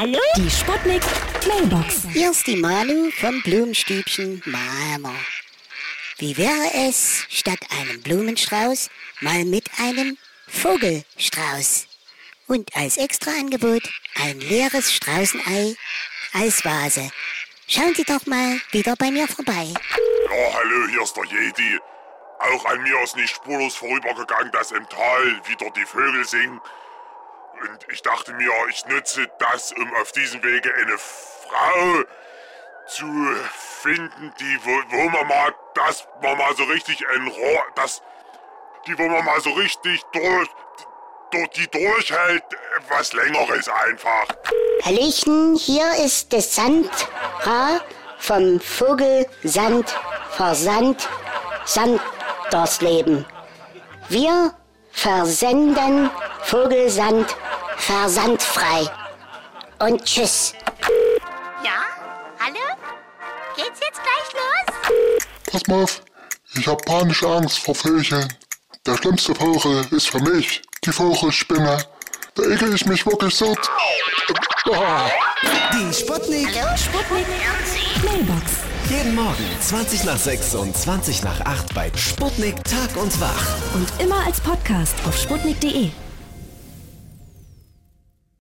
Hallo? Die Sputnik Mailbox. Hier ist die Malu vom Blumenstübchen Mama. Wie wäre es, statt einem Blumenstrauß mal mit einem Vogelstrauß? Und als Extraangebot ein leeres Straußenei als Vase. Schauen Sie doch mal wieder bei mir vorbei. Ja, hallo, hier ist der Jedi. Auch an mir ist nicht spurlos vorübergegangen, dass im Tal wieder die Vögel singen. Und ich dachte mir, ich nutze das, um auf diesem Wege eine Frau zu finden, die, wo, wo man mal, das man mal so richtig ein Rohr, das, die, wo man mal so richtig durch, durch die durchhält, was längeres einfach. Hallöchen, hier ist das Sandra vom Vogelsand Versand Sandersleben. Wir versenden Vogelsand versandfrei. Und tschüss. Ja? Hallo? Geht's jetzt gleich los? Pass mal auf, ich hab panische Angst vor Vögeln. Der schlimmste Vogel ist für mich die Vogelspinne. Da ekel ich mich wirklich so. Ah. Die Sputnik. Hallo, Sputnik Mailbox. Jeden Morgen 20 nach 6 und 20 nach 8 bei Sputnik Tag und Wach. Und immer als Podcast auf sputnik.de.